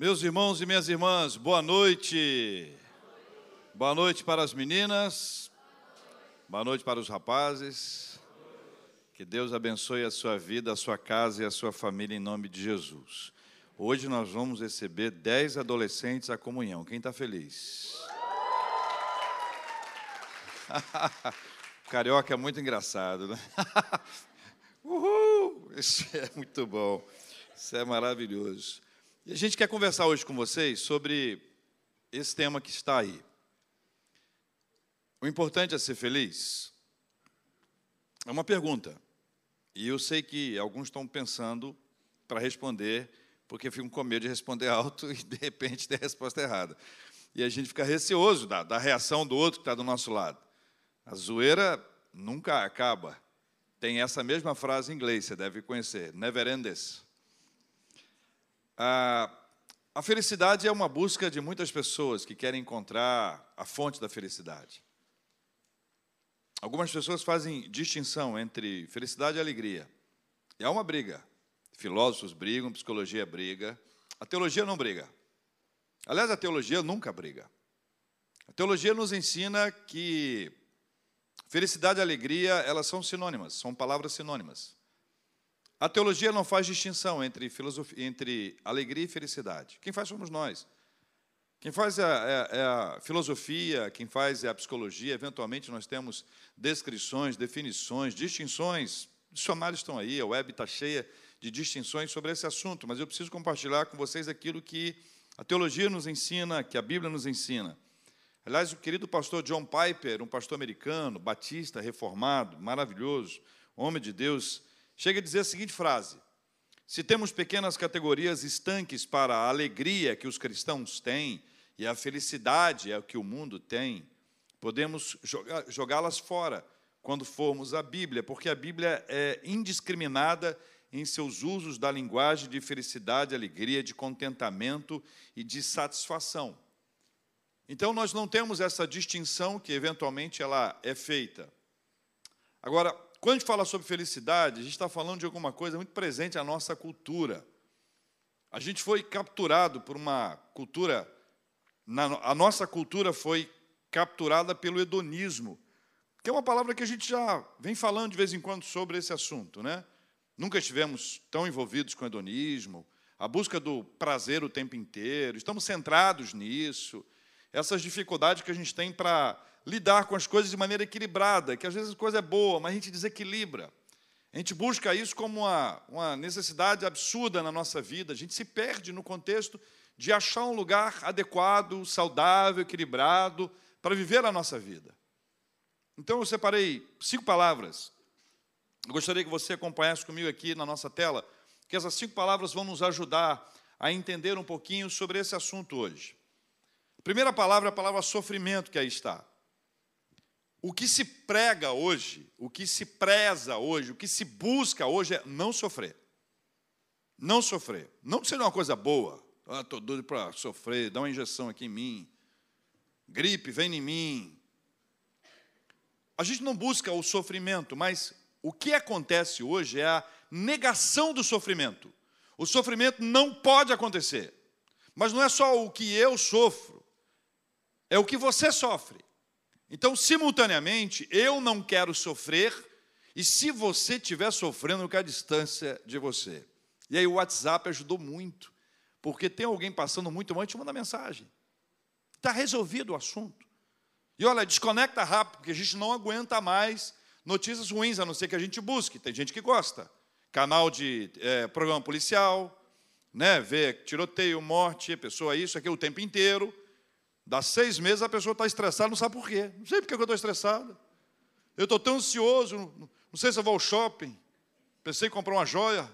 Meus irmãos e minhas irmãs, boa noite. Boa noite para as meninas. Boa noite para os rapazes. Que Deus abençoe a sua vida, a sua casa e a sua família em nome de Jesus. Hoje nós vamos receber dez adolescentes à comunhão. Quem está feliz? Carioca é muito engraçado, né? Uhul! Isso é muito bom. Isso é maravilhoso. E a gente quer conversar hoje com vocês sobre esse tema que está aí. O importante é ser feliz? É uma pergunta. E eu sei que alguns estão pensando para responder, porque ficam com medo de responder alto e, de repente, ter a resposta errada. E a gente fica receoso da, da reação do outro que está do nosso lado. A zoeira nunca acaba. Tem essa mesma frase em inglês, você deve conhecer, never ends. A, a felicidade é uma busca de muitas pessoas que querem encontrar a fonte da felicidade. Algumas pessoas fazem distinção entre felicidade e alegria. E há uma briga. Filósofos brigam, psicologia briga. A teologia não briga. Aliás, a teologia nunca briga. A teologia nos ensina que felicidade e alegria, elas são sinônimas, são palavras sinônimas. A teologia não faz distinção entre, filosofia, entre alegria e felicidade. Quem faz somos nós. Quem faz é, é, é a filosofia, quem faz é a psicologia. Eventualmente nós temos descrições, definições, distinções. Dicionários estão aí, a web está cheia de distinções sobre esse assunto, mas eu preciso compartilhar com vocês aquilo que a teologia nos ensina, que a Bíblia nos ensina. Aliás, o querido pastor John Piper, um pastor americano, batista, reformado, maravilhoso, homem de Deus, chega a dizer a seguinte frase: Se temos pequenas categorias estanques para a alegria que os cristãos têm e a felicidade é que o mundo tem, podemos jogá-las fora quando formos à Bíblia, porque a Bíblia é indiscriminada em seus usos da linguagem de felicidade, alegria, de contentamento e de satisfação. Então nós não temos essa distinção que eventualmente ela é feita. Agora, quando a gente fala sobre felicidade, a gente está falando de alguma coisa muito presente à nossa cultura. A gente foi capturado por uma cultura, a nossa cultura foi capturada pelo hedonismo, que é uma palavra que a gente já vem falando de vez em quando sobre esse assunto, né? Nunca estivemos tão envolvidos com o hedonismo, a busca do prazer o tempo inteiro, estamos centrados nisso, essas dificuldades que a gente tem para lidar com as coisas de maneira equilibrada, que às vezes a coisa é boa, mas a gente desequilibra. A gente busca isso como uma, uma necessidade absurda na nossa vida, a gente se perde no contexto de achar um lugar adequado, saudável, equilibrado para viver a nossa vida. Então eu separei cinco palavras. Eu gostaria que você acompanhasse comigo aqui na nossa tela, que essas cinco palavras vão nos ajudar a entender um pouquinho sobre esse assunto hoje. A primeira palavra é a palavra sofrimento, que aí está. O que se prega hoje, o que se preza hoje, o que se busca hoje é não sofrer. Não sofrer. Não que seja uma coisa boa. Ah, estou doido para sofrer, dá uma injeção aqui em mim. Gripe, vem em mim. A gente não busca o sofrimento, mas o que acontece hoje é a negação do sofrimento. O sofrimento não pode acontecer. Mas não é só o que eu sofro, é o que você sofre. Então, simultaneamente, eu não quero sofrer, e se você estiver sofrendo, eu quero a distância de você. E aí o WhatsApp ajudou muito, porque tem alguém passando muito mal, gente manda mensagem. Está resolvido o assunto. E olha, desconecta rápido, porque a gente não aguenta mais notícias ruins, a não ser que a gente busque. Tem gente que gosta. Canal de é, programa policial, né, ver tiroteio, morte, pessoa isso, aquilo o tempo inteiro. Dá seis meses a pessoa está estressada, não sabe por quê. Não sei por que eu estou estressada. Eu estou tão ansioso, não, sei se eu vou ao shopping. Pensei em comprar uma joia.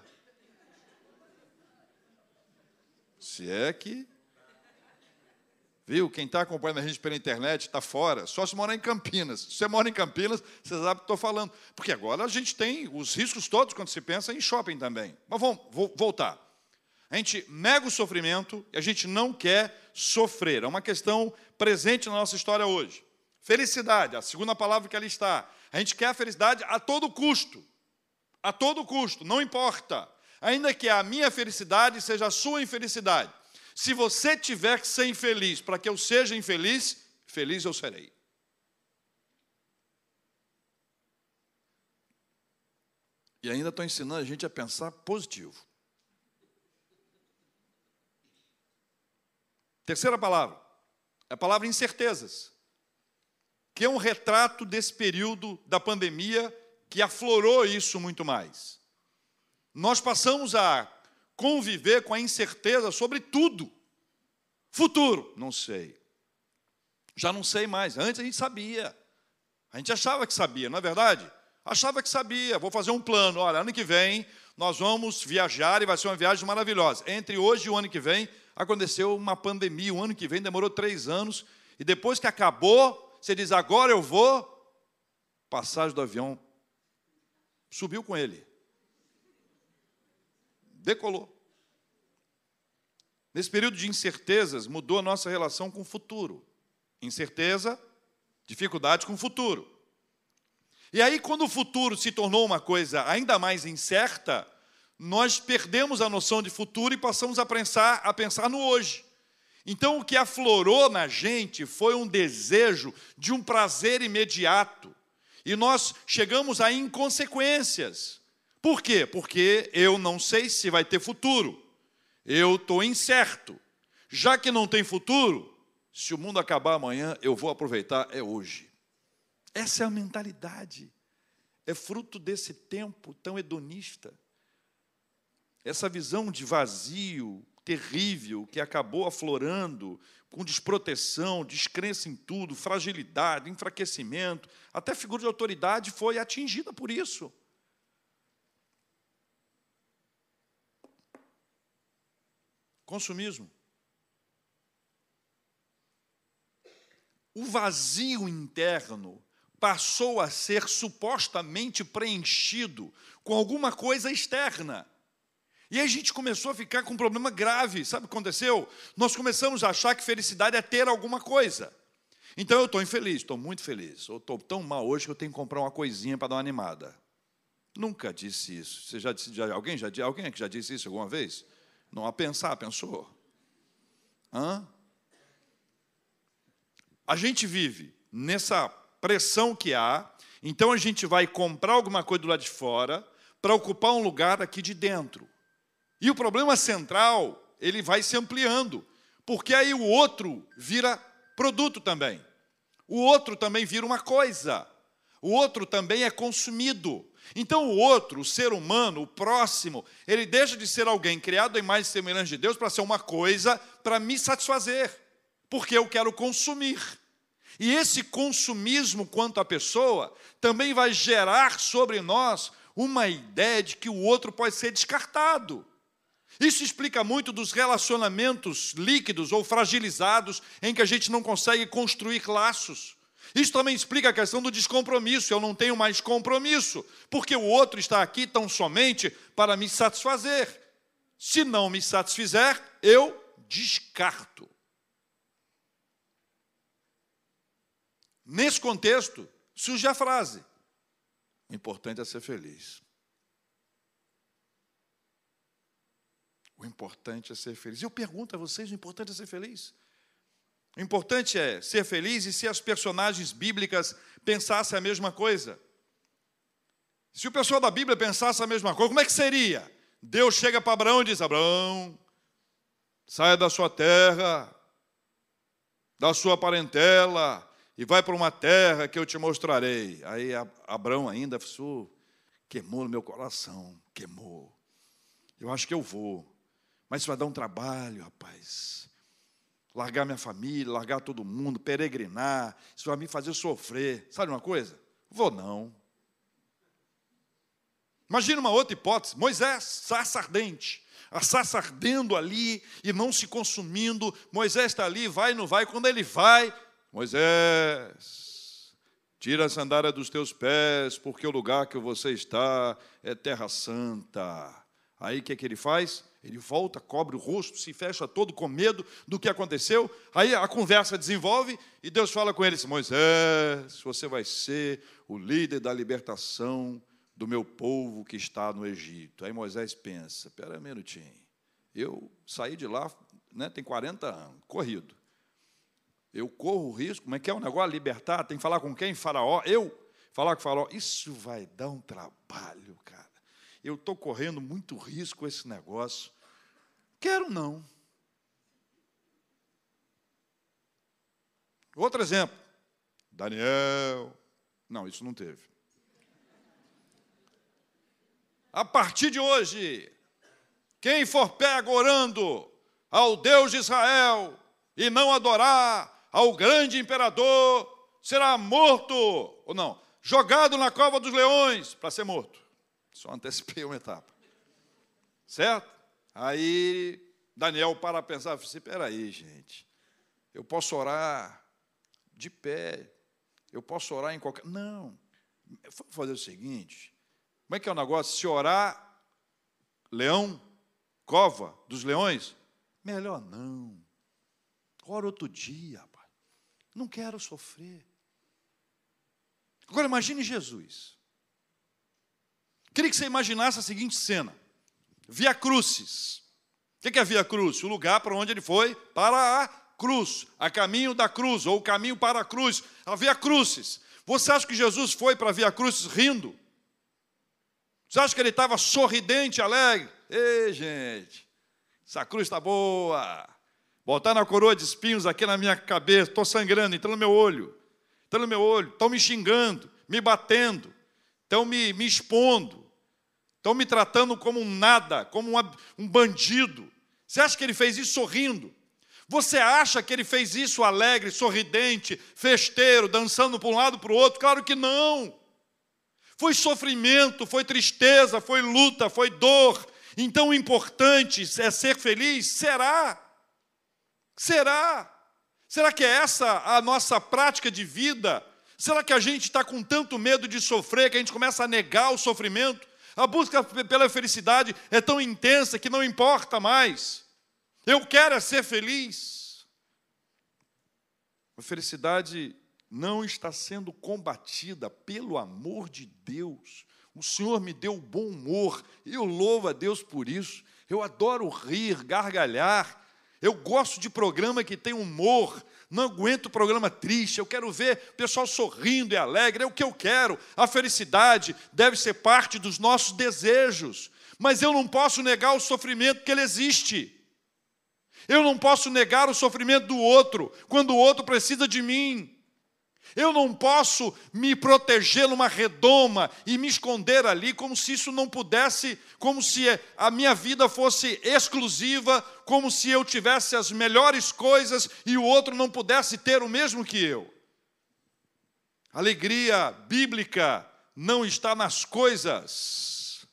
Se é que. Viu? Quem está acompanhando a gente pela internet está fora. Só se morar em Campinas. Se você mora em Campinas, você sabe o que estou falando. Porque agora a gente tem os riscos todos quando se pensa em shopping também. Mas vamos voltar. A gente nega o sofrimento e a gente não quer sofrer. É uma questão presente na nossa história hoje. Felicidade, a segunda palavra que ali está. A gente quer a felicidade a todo custo. A todo custo, não importa. Ainda que a minha felicidade seja a sua infelicidade. Se você tiver que ser infeliz para que eu seja infeliz, feliz eu serei. E ainda estou ensinando a gente a pensar positivo. Terceira palavra, a palavra incertezas, que é um retrato desse período da pandemia que aflorou isso muito mais. Nós passamos a conviver com a incerteza sobre tudo. Futuro, não sei. Já não sei mais. Antes a gente sabia. A gente achava que sabia, não é verdade? Achava que sabia. Vou fazer um plano. Olha, ano que vem nós vamos viajar e vai ser uma viagem maravilhosa. Entre hoje e o ano que vem, aconteceu uma pandemia. O ano que vem demorou três anos. E depois que acabou, você diz: agora eu vou. Passagem do avião subiu com ele. Decolou. Nesse período de incertezas, mudou a nossa relação com o futuro. Incerteza, dificuldade com o futuro. E aí, quando o futuro se tornou uma coisa ainda mais incerta, nós perdemos a noção de futuro e passamos a pensar, a pensar no hoje. Então, o que aflorou na gente foi um desejo de um prazer imediato. E nós chegamos a inconsequências. Por quê? Porque eu não sei se vai ter futuro. Eu estou incerto. Já que não tem futuro, se o mundo acabar amanhã, eu vou aproveitar, é hoje. Essa é a mentalidade. É fruto desse tempo tão hedonista essa visão de vazio terrível que acabou aflorando com desproteção, descrença em tudo, fragilidade, enfraquecimento, até figura de autoridade foi atingida por isso. Consumismo. O vazio interno passou a ser supostamente preenchido com alguma coisa externa. E a gente começou a ficar com um problema grave. Sabe o que aconteceu? Nós começamos a achar que felicidade é ter alguma coisa. Então eu estou infeliz, estou muito feliz. Ou estou tão mal hoje que eu tenho que comprar uma coisinha para dar uma animada. Nunca disse isso. Você já disse, já, alguém já alguém aqui já disse isso alguma vez? Não a pensar, pensou? Hã? A gente vive nessa pressão que há, então a gente vai comprar alguma coisa do lado de fora para ocupar um lugar aqui de dentro. E o problema central, ele vai se ampliando, porque aí o outro vira produto também. O outro também vira uma coisa. O outro também é consumido. Então, o outro, o ser humano, o próximo, ele deixa de ser alguém criado em mais semelhança de Deus para ser uma coisa para me satisfazer, porque eu quero consumir. E esse consumismo quanto à pessoa também vai gerar sobre nós uma ideia de que o outro pode ser descartado. Isso explica muito dos relacionamentos líquidos ou fragilizados em que a gente não consegue construir laços. Isso também explica a questão do descompromisso. Eu não tenho mais compromisso, porque o outro está aqui tão somente para me satisfazer. Se não me satisfizer, eu descarto. Nesse contexto, surge a frase: o importante é ser feliz. O importante é ser feliz. Eu pergunto a vocês: o importante é ser feliz? O importante é ser feliz e se as personagens bíblicas pensassem a mesma coisa. Se o pessoal da Bíblia pensasse a mesma coisa, como é que seria? Deus chega para Abraão e diz: Abraão, saia da sua terra, da sua parentela, e vai para uma terra que eu te mostrarei. Aí Abraão ainda queimou no meu coração, queimou. Eu acho que eu vou. Mas isso vai dar um trabalho, rapaz. Largar minha família, largar todo mundo, peregrinar, isso vai me fazer sofrer. Sabe uma coisa? Vou não. Imagina uma outra hipótese: Moisés, sarça ardente, a sarça ardendo ali e não se consumindo. Moisés está ali, vai, não vai. Quando ele vai, Moisés, tira a sandália dos teus pés, porque o lugar que você está é terra santa. Aí o que, é que ele faz? Ele volta, cobre o rosto, se fecha todo com medo do que aconteceu. Aí a conversa desenvolve e Deus fala com ele: Moisés, você vai ser o líder da libertação do meu povo que está no Egito. Aí Moisés pensa: espera um minutinho, eu saí de lá né, tem 40 anos, corrido. Eu corro o risco, como é que é o negócio? Libertar, tem que falar com quem? Faraó? Eu? Falar com faraó? Isso vai dar um trabalho, cara. Eu estou correndo muito risco esse negócio. Quero não. Outro exemplo. Daniel. Não, isso não teve. A partir de hoje, quem for pego orando ao Deus de Israel e não adorar ao grande imperador, será morto, ou não, jogado na cova dos leões para ser morto. Só antecipei uma etapa. Certo? Aí Daniel para pensar, assim, espera aí, gente. Eu posso orar de pé. Eu posso orar em qualquer. Não. Vou fazer o seguinte: como é que é o negócio? Se orar, leão, cova dos leões, melhor não. Ora outro dia, rapaz. Não quero sofrer. Agora imagine Jesus. Queria que você imaginasse a seguinte cena: Via Crucis. O que é Via Cruz? O lugar para onde ele foi para a cruz, a caminho da cruz, ou o caminho para a cruz, a Via Crucis. Você acha que Jesus foi para a Via Crucis rindo? Você acha que ele estava sorridente, alegre? Ei, gente, essa cruz está boa. Botar a coroa de espinhos aqui na minha cabeça, estou sangrando, entrando no meu olho. Entrando no meu olho, estão me xingando, me batendo, estão me, me expondo, estão me tratando como um nada, como um, bandido. Você acha que ele fez isso sorrindo? Você acha que ele fez isso alegre, sorridente, festeiro, dançando para um lado para o outro? Claro que não. Foi sofrimento, foi tristeza, foi luta, foi dor. Então o importante é ser feliz? Será? Será? Será que é essa a nossa prática de vida? Será que a gente está com tanto medo de sofrer que a gente começa a negar o sofrimento? A busca pela felicidade é tão intensa que não importa mais. Eu quero é ser feliz. A felicidade não está sendo combatida pelo amor de Deus. O Senhor me deu bom humor, eu louvo a Deus por isso. Eu adoro rir, gargalhar. Eu gosto de programa que tem humor. Não aguento programa triste. Eu quero ver o pessoal sorrindo e alegre. É o que eu quero. A felicidade deve ser parte dos nossos desejos. Mas eu não posso negar o sofrimento que ele existe. Eu não posso negar o sofrimento do outro quando o outro precisa de mim. Eu não posso me proteger numa redoma e me esconder ali como se isso não pudesse, como se a minha vida fosse exclusiva, como se eu tivesse as melhores coisas e o outro não pudesse ter o mesmo que eu. Alegria bíblica não está nas coisas.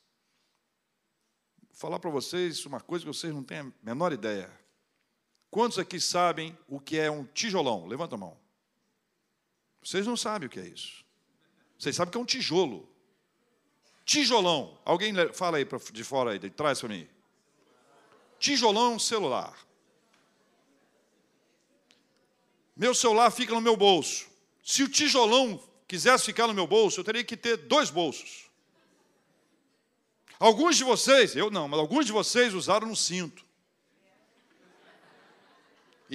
Vou falar para vocês uma coisa que vocês não têm a menor ideia. Quantos aqui sabem o que é um tijolão? Levanta a mão. Vocês não sabem o que é isso. Vocês sabem que é um tijolo. Tijolão. Alguém fala aí de fora aí, de trás para mim. Tijolão é um celular. Meu celular fica no meu bolso. Se o tijolão quisesse ficar no meu bolso, eu teria que ter dois bolsos. Alguns de vocês, eu não, mas alguns de vocês usaram um cinto.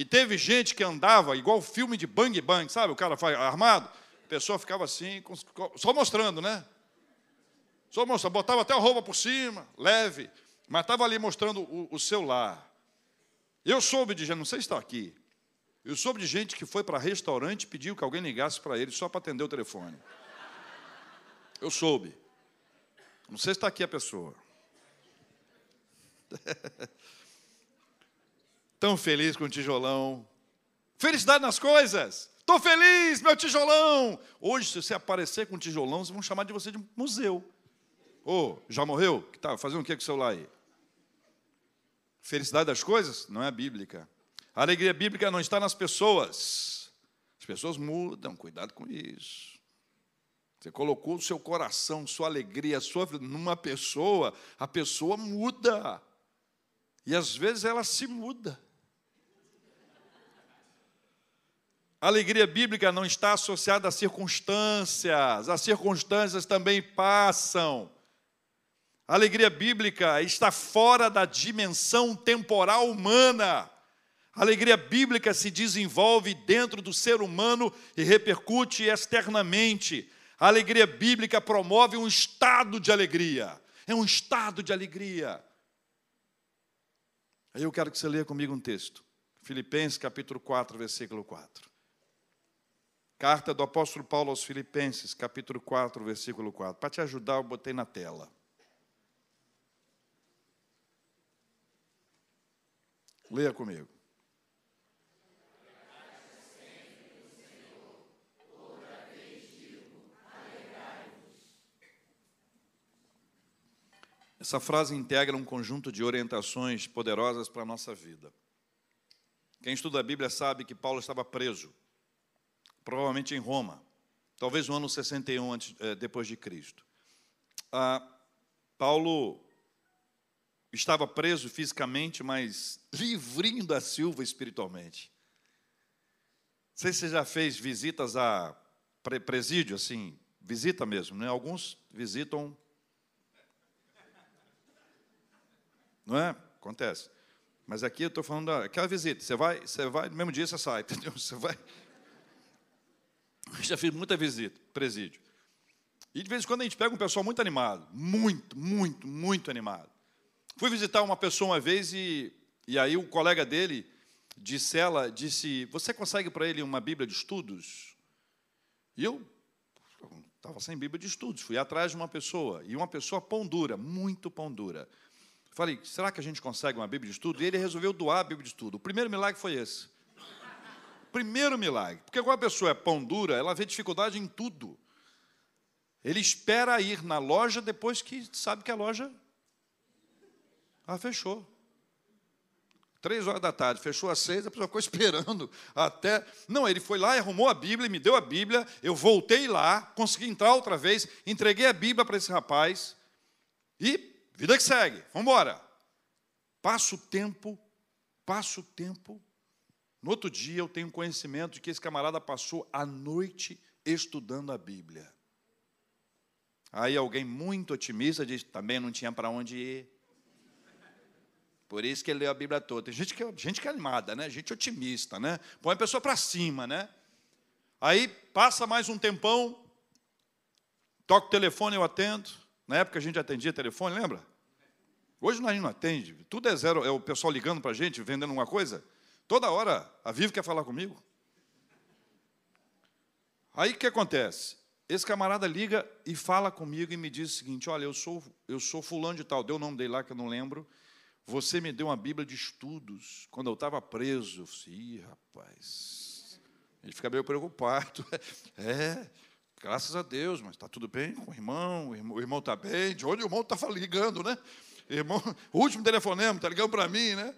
E teve gente que andava igual filme de bang bang, sabe? O cara foi armado, a pessoa ficava assim, só mostrando, né? Só mostrando, botava até a roupa por cima, leve, mas estava ali mostrando o, o celular. Eu soube de gente, não sei se está aqui, eu soube de gente que foi para restaurante e pediu que alguém ligasse para ele só para atender o telefone. Eu soube. Não sei se está aqui a pessoa. Tão feliz com o tijolão. Felicidade nas coisas. Estou feliz, meu tijolão. Hoje, se você aparecer com um tijolão, vão chamar de você de museu. Ô, oh, já morreu? Que tá fazendo o que com o celular aí? Felicidade das coisas não é bíblica. A alegria bíblica não está nas pessoas. As pessoas mudam, cuidado com isso. Você colocou o seu coração, sua alegria, sua vida numa pessoa, a pessoa muda. E às vezes ela se muda. A alegria bíblica não está associada a circunstâncias, as circunstâncias também passam. A alegria bíblica está fora da dimensão temporal humana. A alegria bíblica se desenvolve dentro do ser humano e repercute externamente. A alegria bíblica promove um estado de alegria. É um estado de alegria. Aí eu quero que você leia comigo um texto. Filipenses capítulo 4, versículo 4. Carta do apóstolo Paulo aos Filipenses, capítulo 4, versículo 4. Para te ajudar, eu botei na tela. Leia comigo. Essa frase integra um conjunto de orientações poderosas para a nossa vida. Quem estuda a Bíblia sabe que Paulo estava preso, provavelmente em Roma, talvez no ano 61 antes, eh, depois de Cristo. Ah, Paulo estava preso fisicamente, mas livrinho da Silva espiritualmente. Não sei se você já fez visitas a presídio, assim, visita mesmo, né? Alguns visitam Não é? Acontece. Mas aqui eu estou falando daquela visita. Você vai, você vai, no mesmo dia você sai, entendeu? Você vai. Eu já fiz muita visita, presídio. E de vez em quando a gente pega um pessoal muito animado, muito, muito, muito animado. Fui visitar uma pessoa uma vez e, e aí o colega dele, de cela, disse: Você consegue para ele uma Bíblia de estudos? E eu estava sem Bíblia de estudos, fui atrás de uma pessoa, e uma pessoa pão dura, muito pão dura. Falei, será que a gente consegue uma Bíblia de estudo? E ele resolveu doar a Bíblia de estudo. O primeiro milagre foi esse. Primeiro milagre. Porque quando a pessoa é pão dura, ela vê dificuldade em tudo. Ele espera ir na loja depois que sabe que a loja ah, fechou. Três horas da tarde, fechou às seis, a pessoa ficou esperando até. Não, ele foi lá arrumou a Bíblia, me deu a Bíblia, eu voltei lá, consegui entrar outra vez, entreguei a Bíblia para esse rapaz e Vida que segue, vamos embora. Passa o tempo, passa o tempo. No outro dia eu tenho conhecimento de que esse camarada passou a noite estudando a Bíblia. Aí alguém muito otimista diz: também não tinha para onde ir. Por isso que ele leu a Bíblia toda. Tem gente que, é, gente que é animada, né? Gente otimista, né? Põe a pessoa para cima, né? Aí passa mais um tempão, toca o telefone, eu atendo. Na época a gente atendia telefone, lembra? Hoje gente não atende, tudo é zero, é o pessoal ligando para a gente, vendendo uma coisa. Toda hora, a Vivo quer falar comigo. Aí o que acontece? Esse camarada liga e fala comigo e me diz o seguinte: olha, eu sou, eu sou fulano de tal, deu o nome dele lá que eu não lembro. Você me deu uma Bíblia de estudos quando eu estava preso. Eu falei, Ih, rapaz. Ele fica meio preocupado. É, graças a Deus, mas está tudo bem com o irmão, o irmão está bem, de onde o irmão está ligando, né? Irmão, o último telefonema, está ligando para mim, né?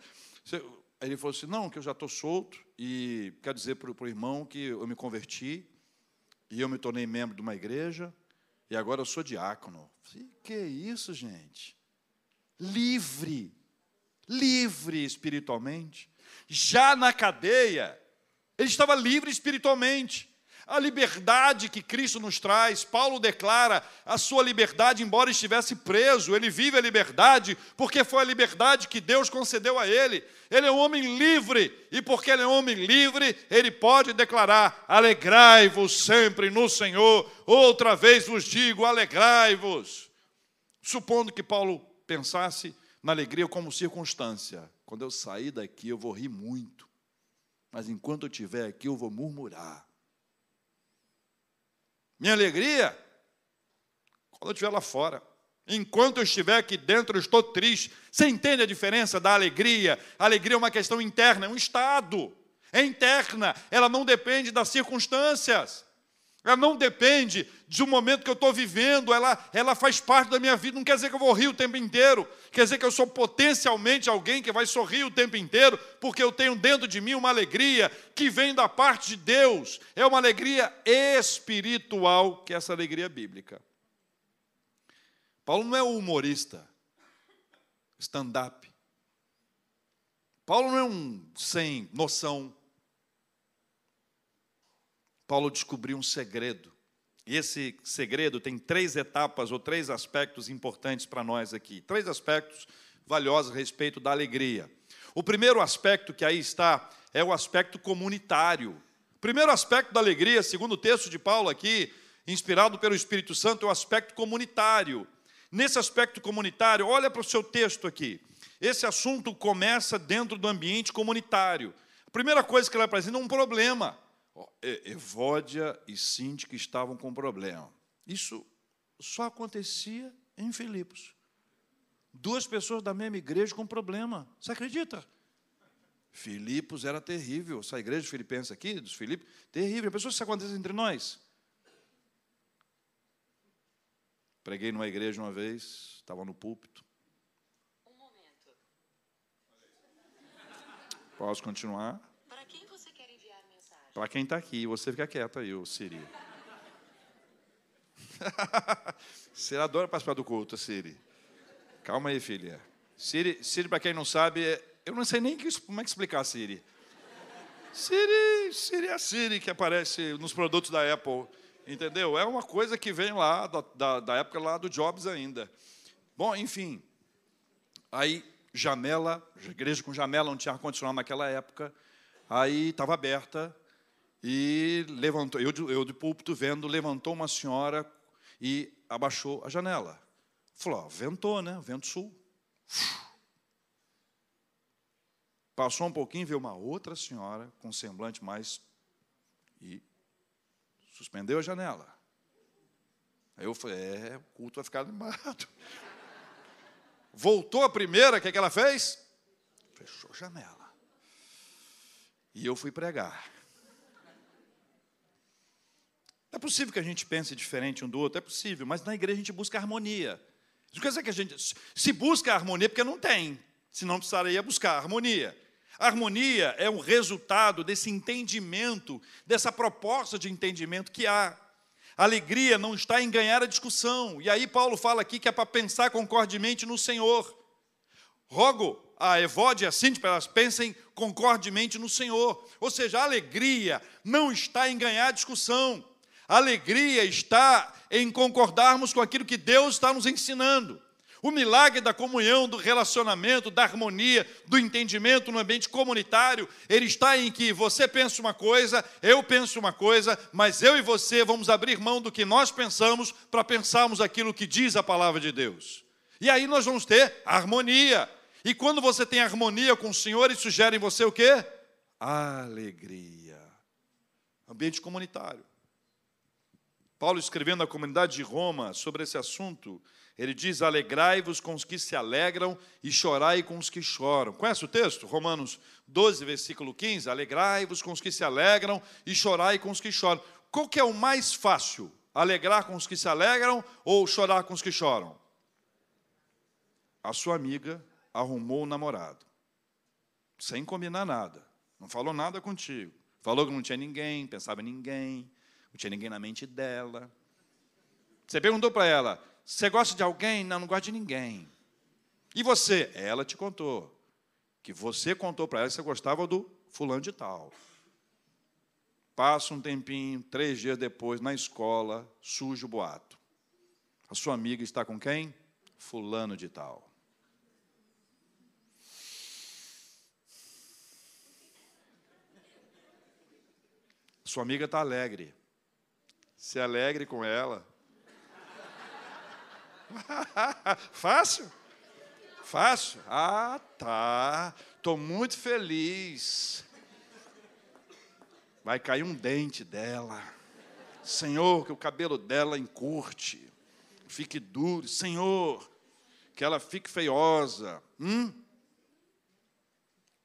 Ele falou assim: não, que eu já estou solto e quero dizer para o irmão que eu me converti e eu me tornei membro de uma igreja e agora eu sou diácono. Falei, que isso, gente? Livre, livre espiritualmente. Já na cadeia, ele estava livre espiritualmente a liberdade que Cristo nos traz. Paulo declara a sua liberdade, embora estivesse preso, ele vive a liberdade, porque foi a liberdade que Deus concedeu a ele. Ele é um homem livre, e porque ele é um homem livre, ele pode declarar: alegrai-vos sempre no Senhor. Outra vez vos digo: alegrai-vos. Supondo que Paulo pensasse na alegria como circunstância. Quando eu sair daqui, eu vou rir muito. Mas enquanto eu estiver aqui, eu vou murmurar. Minha alegria, quando eu estiver lá fora. Enquanto eu estiver aqui dentro, eu estou triste. Você entende a diferença da alegria? A alegria é uma questão interna, é um estado. É interna, ela não depende das circunstâncias. Ela não depende de um momento que eu estou vivendo, ela, ela faz parte da minha vida. Não quer dizer que eu vou rir o tempo inteiro, quer dizer que eu sou potencialmente alguém que vai sorrir o tempo inteiro, porque eu tenho dentro de mim uma alegria que vem da parte de Deus. É uma alegria espiritual, que é essa alegria bíblica. Paulo não é um humorista, stand-up. Paulo não é um sem noção. Paulo descobriu um segredo. E esse segredo tem três etapas ou três aspectos importantes para nós aqui. Três aspectos valiosos a respeito da alegria. O primeiro aspecto que aí está é o aspecto comunitário. O primeiro aspecto da alegria, segundo o texto de Paulo aqui, inspirado pelo Espírito Santo, é o aspecto comunitário. Nesse aspecto comunitário, olha para o seu texto aqui. Esse assunto começa dentro do ambiente comunitário. A primeira coisa que ele apresenta é um problema. Evódia e Síndica estavam com problema. Isso só acontecia em Filipos. Duas pessoas da mesma igreja com problema. Você acredita? Filipos era terrível. Essa igreja de Filipenses aqui, dos Filipos, terrível. A pessoa que isso acontece entre nós. Preguei numa igreja uma vez, estava no púlpito. Um momento. Posso continuar? Para quem você quer enviar mensagem? Para quem está aqui, você fica quieto aí, o Siri. Você adora participar do culto, Siri. Calma aí, filha. Siri, Siri para quem não sabe, eu não sei nem como é que explicar Siri. Siri, Siri é a Siri que aparece nos produtos da Apple. Entendeu? É uma coisa que vem lá, da, da, da época lá do Jobs ainda. Bom, enfim. Aí, janela, igreja com janela, não tinha ar-condicionado naquela época. Aí estava aberta e levantou, eu, eu de púlpito vendo, levantou uma senhora e abaixou a janela. Falou, ventou, né? Vento sul. Passou um pouquinho, veio uma outra senhora com semblante mais e Suspendeu a janela. Aí eu falei, é, o culto vai ficar animado. Voltou a primeira, o que, é que ela fez? Fechou a janela. E eu fui pregar. É possível que a gente pense diferente um do outro, é possível, mas na igreja a gente busca harmonia. Isso quer dizer que a gente se busca harmonia porque não tem, senão precisaria buscar harmonia. A harmonia é um resultado desse entendimento, dessa proposta de entendimento que há. A alegria não está em ganhar a discussão. E aí Paulo fala aqui que é para pensar concordemente no Senhor. Rogo a Evódia e a Síntia para elas pensem concordemente no Senhor. Ou seja, a alegria não está em ganhar a discussão. Alegria está em concordarmos com aquilo que Deus está nos ensinando. O milagre da comunhão, do relacionamento, da harmonia, do entendimento no ambiente comunitário, ele está em que você pensa uma coisa, eu penso uma coisa, mas eu e você vamos abrir mão do que nós pensamos para pensarmos aquilo que diz a palavra de Deus. E aí nós vamos ter harmonia. E quando você tem harmonia com o Senhor, isso gera em você o quê? Alegria. Ambiente comunitário. Paulo escrevendo à comunidade de Roma sobre esse assunto, ele diz: Alegrai-vos com os que se alegram e chorai com os que choram. Conhece o texto? Romanos 12, versículo 15: Alegrai-vos com os que se alegram e chorai com os que choram. Qual que é o mais fácil? Alegrar com os que se alegram ou chorar com os que choram? A sua amiga arrumou o namorado, sem combinar nada, não falou nada contigo, falou que não tinha ninguém, pensava em ninguém, não tinha ninguém na mente dela. Você perguntou para ela: você gosta de alguém? Não, não gosto de ninguém. E você? Ela te contou. Que você contou para ela que você gostava do fulano de tal. Passa um tempinho, três dias depois, na escola, surge o boato. A sua amiga está com quem? Fulano de tal. Sua amiga está alegre. Se alegre com ela. Fácil? Fácil? Ah, tá. Estou muito feliz. Vai cair um dente dela. Senhor, que o cabelo dela encurte, fique duro. Senhor, que ela fique feiosa. Hum?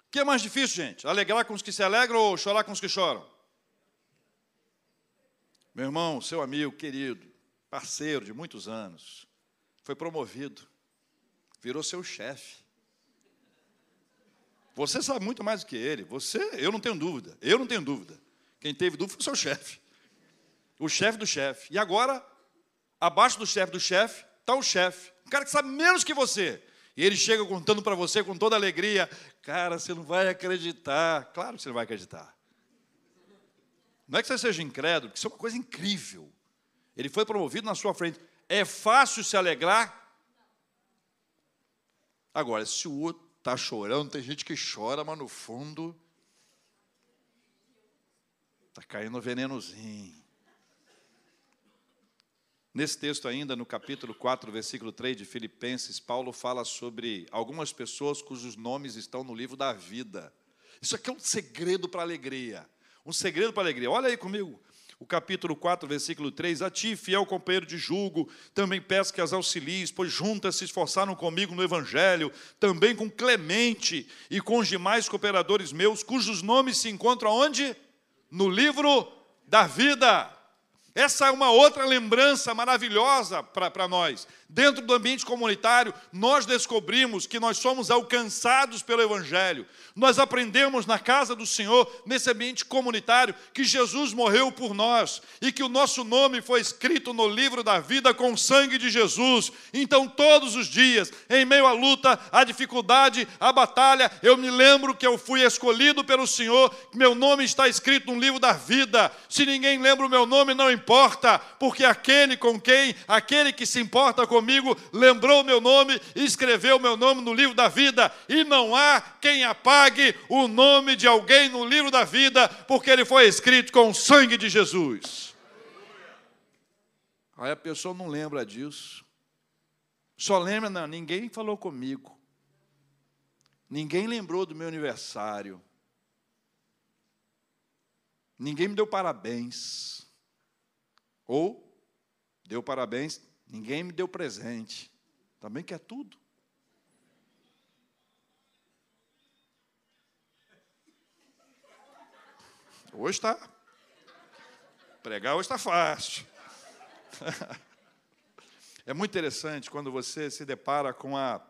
O que é mais difícil, gente? Alegrar com os que se alegram ou chorar com os que choram? Meu irmão, seu amigo querido, parceiro de muitos anos, foi promovido, virou seu chefe. Você sabe muito mais do que ele. Você, eu não tenho dúvida. Eu não tenho dúvida. Quem teve dúvida foi o seu chefe. O chefe do chefe. E agora, abaixo do chefe do chefe, está o chefe. Um cara que sabe menos que você. E ele chega contando para você com toda alegria. Cara, você não vai acreditar. Claro que você não vai acreditar. Não é que você seja incrédulo, porque isso é uma coisa incrível. Ele foi promovido na sua frente. É fácil se alegrar? Agora, se o outro está chorando, tem gente que chora, mas no fundo está caindo venenozinho. Nesse texto ainda, no capítulo 4, versículo 3 de Filipenses, Paulo fala sobre algumas pessoas cujos nomes estão no livro da vida. Isso aqui é um segredo para a alegria. Um segredo para a alegria. Olha aí comigo o capítulo 4, versículo 3, a ti, fiel companheiro de julgo, também peço que as auxilies, pois juntas se esforçaram comigo no Evangelho, também com Clemente e com os demais cooperadores meus, cujos nomes se encontram onde? No livro da vida. Essa é uma outra lembrança maravilhosa para nós. Dentro do ambiente comunitário, nós descobrimos que nós somos alcançados pelo Evangelho. Nós aprendemos na casa do Senhor, nesse ambiente comunitário, que Jesus morreu por nós e que o nosso nome foi escrito no livro da vida com o sangue de Jesus. Então, todos os dias, em meio à luta, à dificuldade, à batalha, eu me lembro que eu fui escolhido pelo Senhor, que meu nome está escrito no livro da vida. Se ninguém lembra o meu nome, não importa, porque aquele com quem, aquele que se importa com comigo, lembrou meu nome e escreveu meu nome no livro da vida. E não há quem apague o nome de alguém no livro da vida, porque ele foi escrito com o sangue de Jesus. Aí a pessoa não lembra disso. Só lembra, não, ninguém falou comigo. Ninguém lembrou do meu aniversário. Ninguém me deu parabéns. Ou deu parabéns, Ninguém me deu presente. Também quer tudo. Hoje está. Pregar hoje está fácil. É muito interessante quando você se depara com a,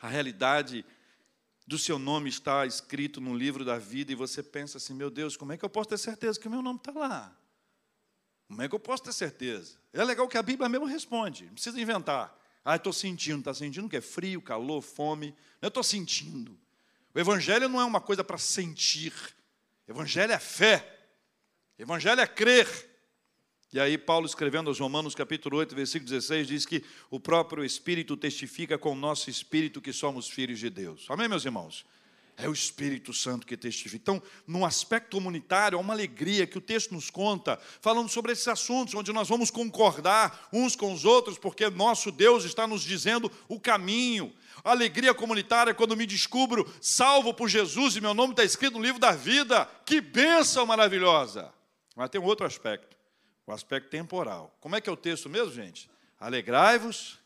a realidade do seu nome estar escrito no livro da vida e você pensa assim: meu Deus, como é que eu posso ter certeza que o meu nome está lá? Como é que eu posso ter certeza? É legal que a Bíblia mesmo responde, não precisa inventar. Ah, estou sentindo, está sentindo que é frio, calor, fome. Eu estou sentindo. O Evangelho não é uma coisa para sentir. Evangelho é fé. Evangelho é crer. E aí, Paulo, escrevendo aos Romanos, capítulo 8, versículo 16, diz que o próprio Espírito testifica com o nosso espírito que somos filhos de Deus. Amém, meus irmãos? É o Espírito Santo que testifica. Então, no aspecto comunitário, há uma alegria que o texto nos conta, falando sobre esses assuntos, onde nós vamos concordar uns com os outros, porque nosso Deus está nos dizendo o caminho. A alegria comunitária, quando me descubro salvo por Jesus e meu nome está escrito no livro da vida, que bênção maravilhosa! Mas tem um outro aspecto, o aspecto temporal. Como é que é o texto mesmo, gente? Alegrai-vos,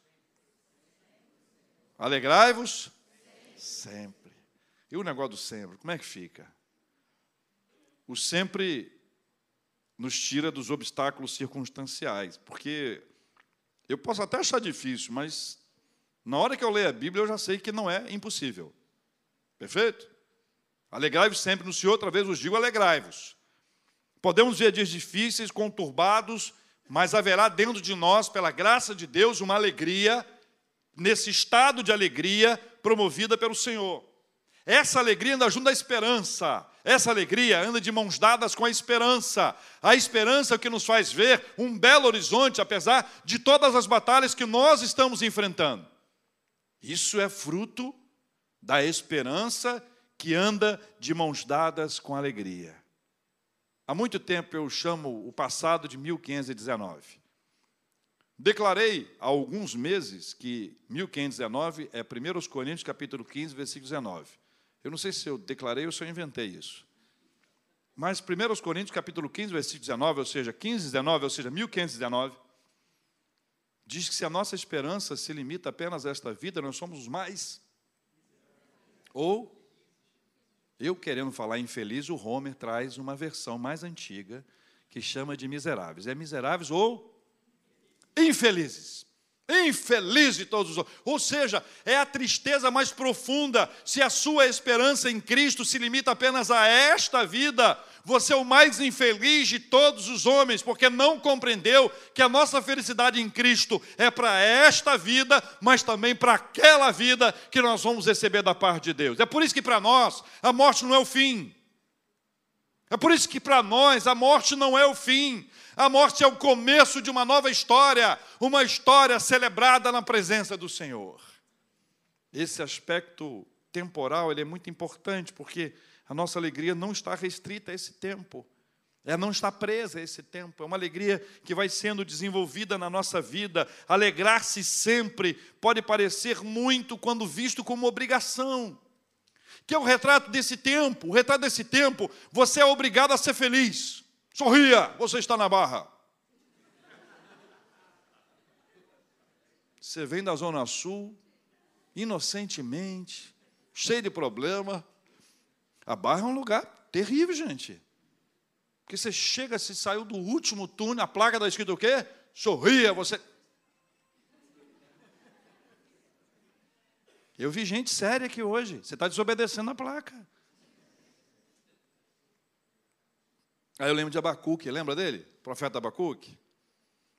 alegrai-vos sempre. E o negócio do sempre, como é que fica? O sempre nos tira dos obstáculos circunstanciais, porque eu posso até achar difícil, mas na hora que eu leio a Bíblia eu já sei que não é impossível. Perfeito? Alegrai-vos sempre no Senhor, outra vez vos digo, alegrai-vos. Podemos ver dias difíceis, conturbados, mas haverá dentro de nós, pela graça de Deus, uma alegria, nesse estado de alegria promovida pelo Senhor. Essa alegria anda junto à esperança. Essa alegria anda de mãos dadas com a esperança. A esperança que nos faz ver um belo horizonte, apesar de todas as batalhas que nós estamos enfrentando. Isso é fruto da esperança que anda de mãos dadas com alegria. Há muito tempo eu chamo o passado de 1519. Declarei há alguns meses que 1519 é 1 Coríntios capítulo 15, versículo 19. Eu não sei se eu declarei ou se eu inventei isso. Mas 1 Coríntios capítulo 15, versículo 19, ou seja, 15, 19, ou seja, 1519, diz que se a nossa esperança se limita apenas a esta vida, nós somos os mais. Ou, eu querendo falar infeliz, o Homer traz uma versão mais antiga que chama de miseráveis. É miseráveis ou infelizes. Infeliz de todos os outros. Ou seja, é a tristeza mais profunda. Se a sua esperança em Cristo se limita apenas a esta vida, você é o mais infeliz de todos os homens, porque não compreendeu que a nossa felicidade em Cristo é para esta vida, mas também para aquela vida que nós vamos receber da parte de Deus. É por isso que para nós a morte não é o fim. É por isso que para nós a morte não é o fim. A morte é o começo de uma nova história, uma história celebrada na presença do Senhor. esse aspecto temporal ele é muito importante, porque a nossa alegria não está restrita a esse tempo. Ela não está presa a esse tempo, é uma alegria que vai sendo desenvolvida na nossa vida. Alegrar-se sempre pode parecer muito quando visto como obrigação. Que é o retrato desse tempo. O retrato desse tempo, você é obrigado a ser feliz. Sorria, você está na barra. Você vem da Zona Sul, inocentemente, cheio de problema. A barra é um lugar terrível, gente. Porque você chega, se saiu do último túnel, a placa está escrito o quê? Sorria, você. Eu vi gente séria aqui hoje. Você está desobedecendo a placa. Aí eu lembro de Abacuque, lembra dele? O profeta Abacuque.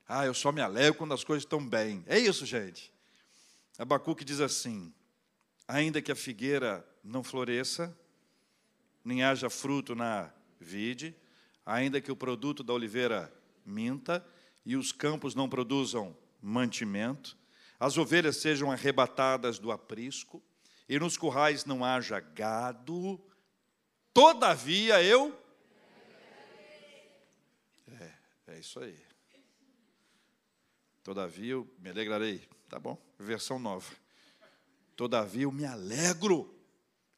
Ah, eu só me alegro quando as coisas estão bem. É isso, gente. Abacuque diz assim: ainda que a figueira não floresça, nem haja fruto na vide, ainda que o produto da oliveira minta e os campos não produzam mantimento, as ovelhas sejam arrebatadas do aprisco e nos currais não haja gado, todavia eu. É, isso aí. Todavia eu me alegrarei. Tá bom, versão nova. Todavia eu me alegro,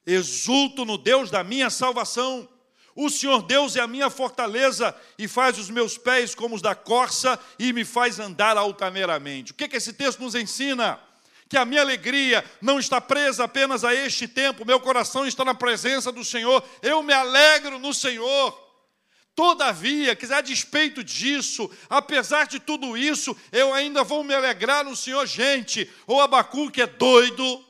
exulto no Deus da minha salvação. O Senhor Deus é a minha fortaleza e faz os meus pés como os da corça e me faz andar altaneiramente. O que, que esse texto nos ensina? Que a minha alegria não está presa apenas a este tempo, meu coração está na presença do Senhor, eu me alegro no Senhor. Todavia, quiser a despeito disso, apesar de tudo isso, eu ainda vou me alegrar no Senhor, gente. O Abacuque é doido,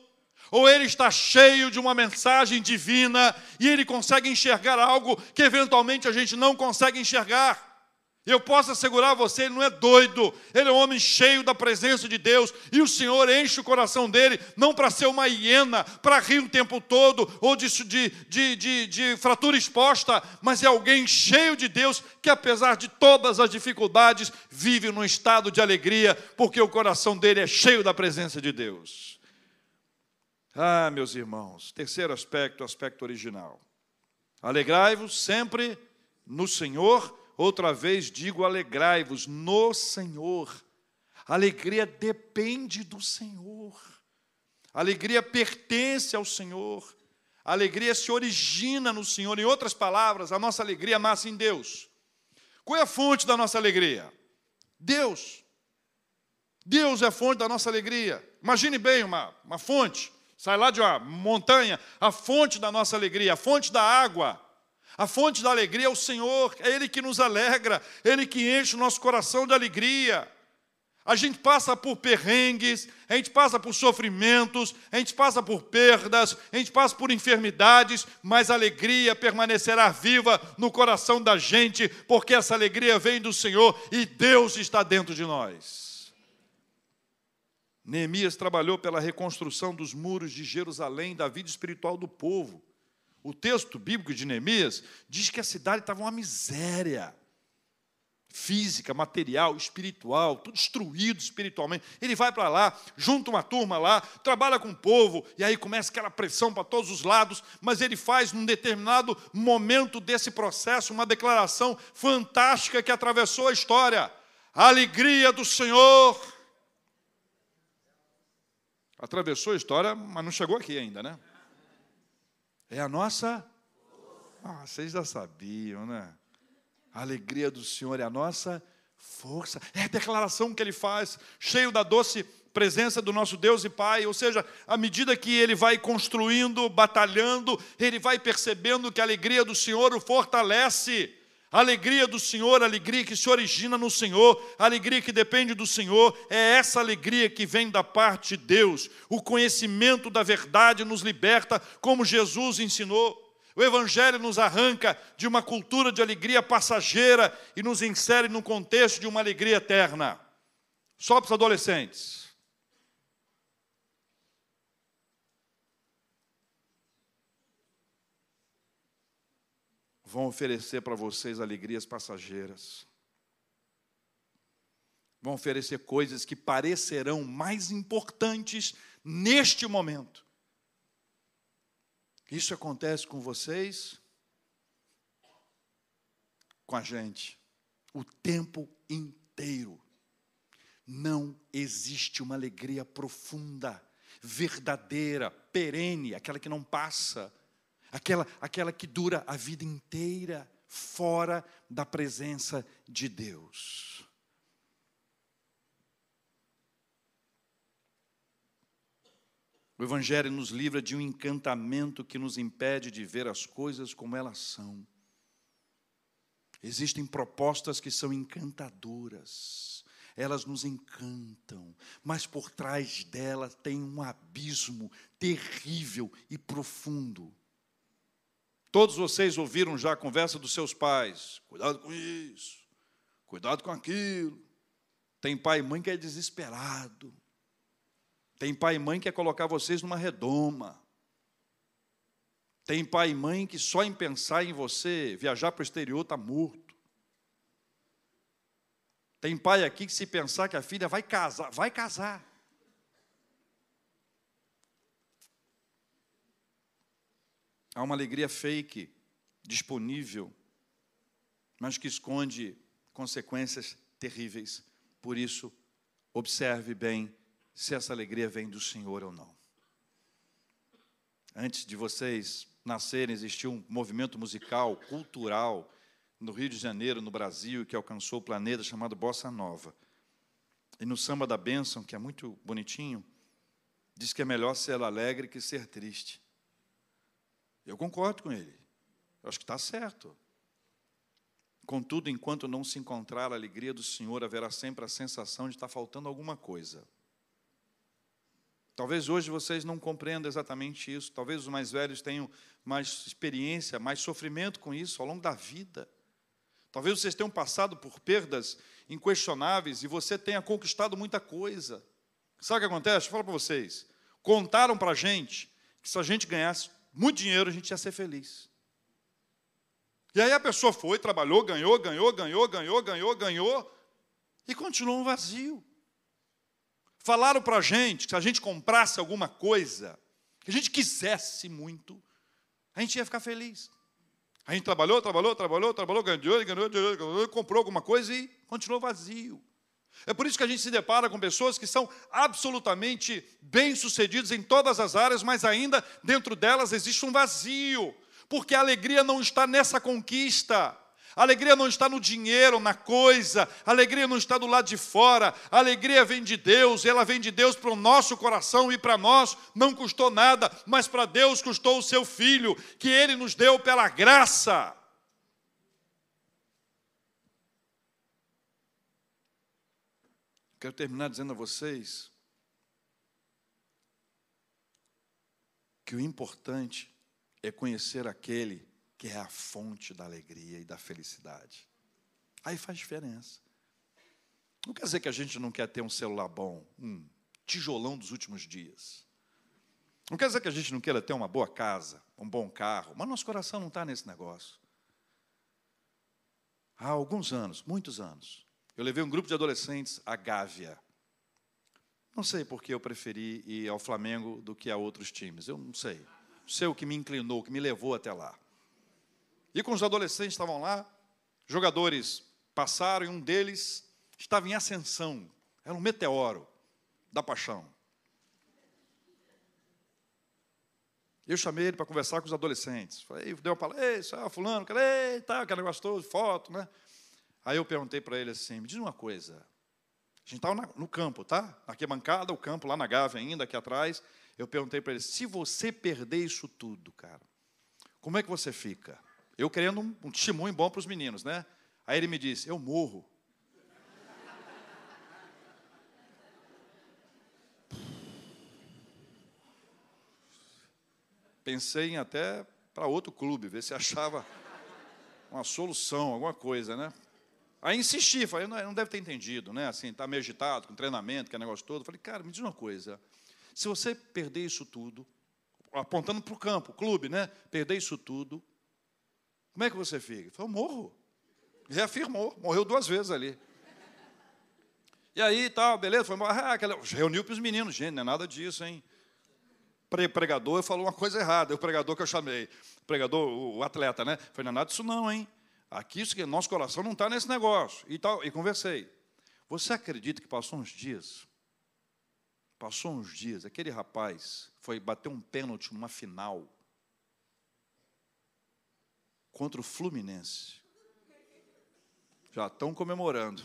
ou ele está cheio de uma mensagem divina e ele consegue enxergar algo que eventualmente a gente não consegue enxergar. Eu posso assegurar a você, ele não é doido, ele é um homem cheio da presença de Deus, e o Senhor enche o coração dele, não para ser uma hiena, para rir o tempo todo, ou de, de, de, de, fratura exposta, mas é alguém cheio de Deus, que apesar de todas as dificuldades, vive num estado de alegria, porque o coração dele é cheio da presença de Deus. Ah, meus irmãos, terceiro aspecto, aspecto original. Alegrai-vos sempre no Senhor, outra vez digo alegrai-vos no Senhor. alegria depende do Senhor. alegria pertence ao Senhor. A alegria se origina no Senhor. Em outras palavras, a nossa alegria nasce em Deus. Qual é a fonte da nossa alegria? Deus. Deus é a fonte da nossa alegria. Imagine bem uma, uma fonte sai lá de uma montanha, a fonte da nossa alegria, a fonte da água. A fonte da alegria é o Senhor, é Ele que nos alegra, Ele que enche o nosso coração de alegria. A gente passa por perrengues, a gente passa por sofrimentos, a gente passa por perdas, a gente passa por enfermidades, mas a alegria permanecerá viva no coração da gente, porque essa alegria vem do Senhor e Deus está dentro de nós. Neemias trabalhou pela reconstrução dos muros de Jerusalém, da vida espiritual do povo. O texto bíblico de Neemias diz que a cidade estava uma miséria física, material, espiritual, tudo destruído espiritualmente. Ele vai para lá, junta uma turma lá, trabalha com o povo, e aí começa aquela pressão para todos os lados, mas ele faz num determinado momento desse processo uma declaração fantástica que atravessou a história. A alegria do Senhor Atravessou a história, mas não chegou aqui ainda, né? É a nossa. Ah, vocês já sabiam, né? A alegria do Senhor é a nossa força. É a declaração que ele faz, cheio da doce presença do nosso Deus e Pai, ou seja, à medida que ele vai construindo, batalhando, ele vai percebendo que a alegria do Senhor o fortalece. A alegria do Senhor, a alegria que se origina no Senhor, a alegria que depende do Senhor, é essa alegria que vem da parte de Deus. O conhecimento da verdade nos liberta, como Jesus ensinou. O Evangelho nos arranca de uma cultura de alegria passageira e nos insere no contexto de uma alegria eterna. Só para os adolescentes. Vão oferecer para vocês alegrias passageiras. Vão oferecer coisas que parecerão mais importantes neste momento. Isso acontece com vocês, com a gente, o tempo inteiro. Não existe uma alegria profunda, verdadeira, perene, aquela que não passa, aquela, aquela que dura a vida inteira, fora da presença de Deus. O Evangelho nos livra de um encantamento que nos impede de ver as coisas como elas são. Existem propostas que são encantadoras, elas nos encantam, mas por trás delas tem um abismo terrível e profundo. Todos vocês ouviram já a conversa dos seus pais: cuidado com isso, cuidado com aquilo. Tem pai e mãe que é desesperado tem pai e mãe que quer colocar vocês numa redoma. Tem pai e mãe que só em pensar em você viajar para o exterior está morto. Tem pai aqui que se pensar que a filha vai casar, vai casar. Há uma alegria fake disponível, mas que esconde consequências terríveis. Por isso, observe bem se essa alegria vem do Senhor ou não. Antes de vocês nascerem, existiu um movimento musical, cultural, no Rio de Janeiro, no Brasil, que alcançou o planeta, chamado Bossa Nova. E no Samba da Bênção, que é muito bonitinho, diz que é melhor ser alegre que ser triste. Eu concordo com ele. Eu acho que está certo. Contudo, enquanto não se encontrar a alegria do Senhor, haverá sempre a sensação de estar faltando alguma coisa. Talvez hoje vocês não compreendam exatamente isso. Talvez os mais velhos tenham mais experiência, mais sofrimento com isso ao longo da vida. Talvez vocês tenham passado por perdas inquestionáveis e você tenha conquistado muita coisa. Sabe o que acontece? Falo para vocês. Contaram para a gente que se a gente ganhasse muito dinheiro, a gente ia ser feliz. E aí a pessoa foi, trabalhou, ganhou, ganhou, ganhou, ganhou, ganhou, ganhou, e continuou um vazio. Falaram para a gente que se a gente comprasse alguma coisa, que a gente quisesse muito, a gente ia ficar feliz. A gente trabalhou, trabalhou, trabalhou, trabalhou, ganhou ganhou dinheiro, ganhou, comprou alguma coisa e continuou vazio. É por isso que a gente se depara com pessoas que são absolutamente bem-sucedidas em todas as áreas, mas ainda dentro delas existe um vazio, porque a alegria não está nessa conquista. A alegria não está no dinheiro, na coisa, a alegria não está do lado de fora, a alegria vem de Deus, ela vem de Deus para o nosso coração e para nós não custou nada, mas para Deus custou o seu filho, que ele nos deu pela graça. Quero terminar dizendo a vocês que o importante é conhecer aquele que é a fonte da alegria e da felicidade. Aí faz diferença. Não quer dizer que a gente não quer ter um celular bom, um tijolão dos últimos dias. Não quer dizer que a gente não queira ter uma boa casa, um bom carro, mas nosso coração não está nesse negócio. Há alguns anos, muitos anos, eu levei um grupo de adolescentes à Gávea. Não sei por que eu preferi ir ao Flamengo do que a outros times, eu não sei. Não sei o que me inclinou, o que me levou até lá. E com os adolescentes estavam lá, jogadores passaram e um deles estava em ascensão. Era um meteoro da paixão. Eu chamei ele para conversar com os adolescentes. Falei, deu uma palavra, ei, é fulano, ei, tá, aquele negócio todo, foto, né? Aí eu perguntei para ele assim, me diz uma coisa, a gente estava no campo, tá? Na arquibancada, o campo lá na Gávea ainda, aqui atrás. Eu perguntei para ele, se você perder isso tudo, cara, como é que você fica? Eu querendo um, um bom para os meninos, né? Aí ele me disse: Eu morro. Pensei em até para outro clube, ver se achava uma solução, alguma coisa, né? Aí insisti, falei, não, não deve ter entendido, né? Assim, está meio agitado, com treinamento, que é negócio todo. Falei, cara, me diz uma coisa. Se você perder isso tudo, apontando para o campo, clube, né? Perder isso tudo, como é que você fica? Ele falou, morro. Reafirmou, morreu duas vezes ali. E aí, tal, beleza, foi embora. Ah, aquela... Reuniu para os meninos, gente, não é nada disso, hein? pregador falou uma coisa errada, o pregador que eu chamei, o pregador, o atleta, né? Falei, não é nada disso não, hein? Aqui, isso que nosso coração não está nesse negócio. E, tal, e conversei. Você acredita que passou uns dias? Passou uns dias, aquele rapaz foi bater um pênalti numa final contra o Fluminense. Já estão comemorando.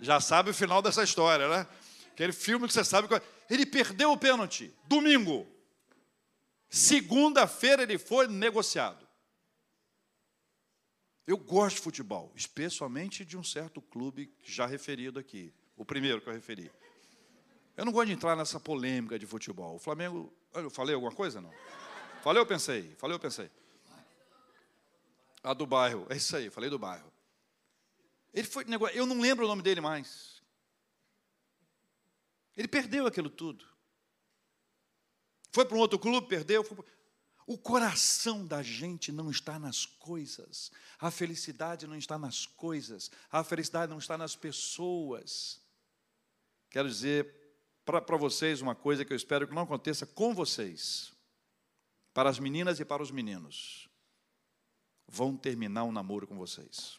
Já sabe o final dessa história, né? Aquele filme que você sabe. É. Ele perdeu o pênalti. Domingo. Segunda-feira ele foi negociado. Eu gosto de futebol, especialmente de um certo clube já referido aqui. O primeiro que eu referi. Eu não gosto de entrar nessa polêmica de futebol. O Flamengo. Eu falei alguma coisa? Não. Falei ou pensei? Falei ou pensei? A do bairro. É isso aí, falei do bairro. Ele foi. Eu não lembro o nome dele mais. Ele perdeu aquilo tudo. Foi para um outro clube, perdeu. Foi... O coração da gente não está nas coisas. A felicidade não está nas coisas. A felicidade não está nas pessoas. Quero dizer para vocês uma coisa que eu espero que não aconteça com vocês. Para as meninas e para os meninos. Vão terminar um namoro com vocês.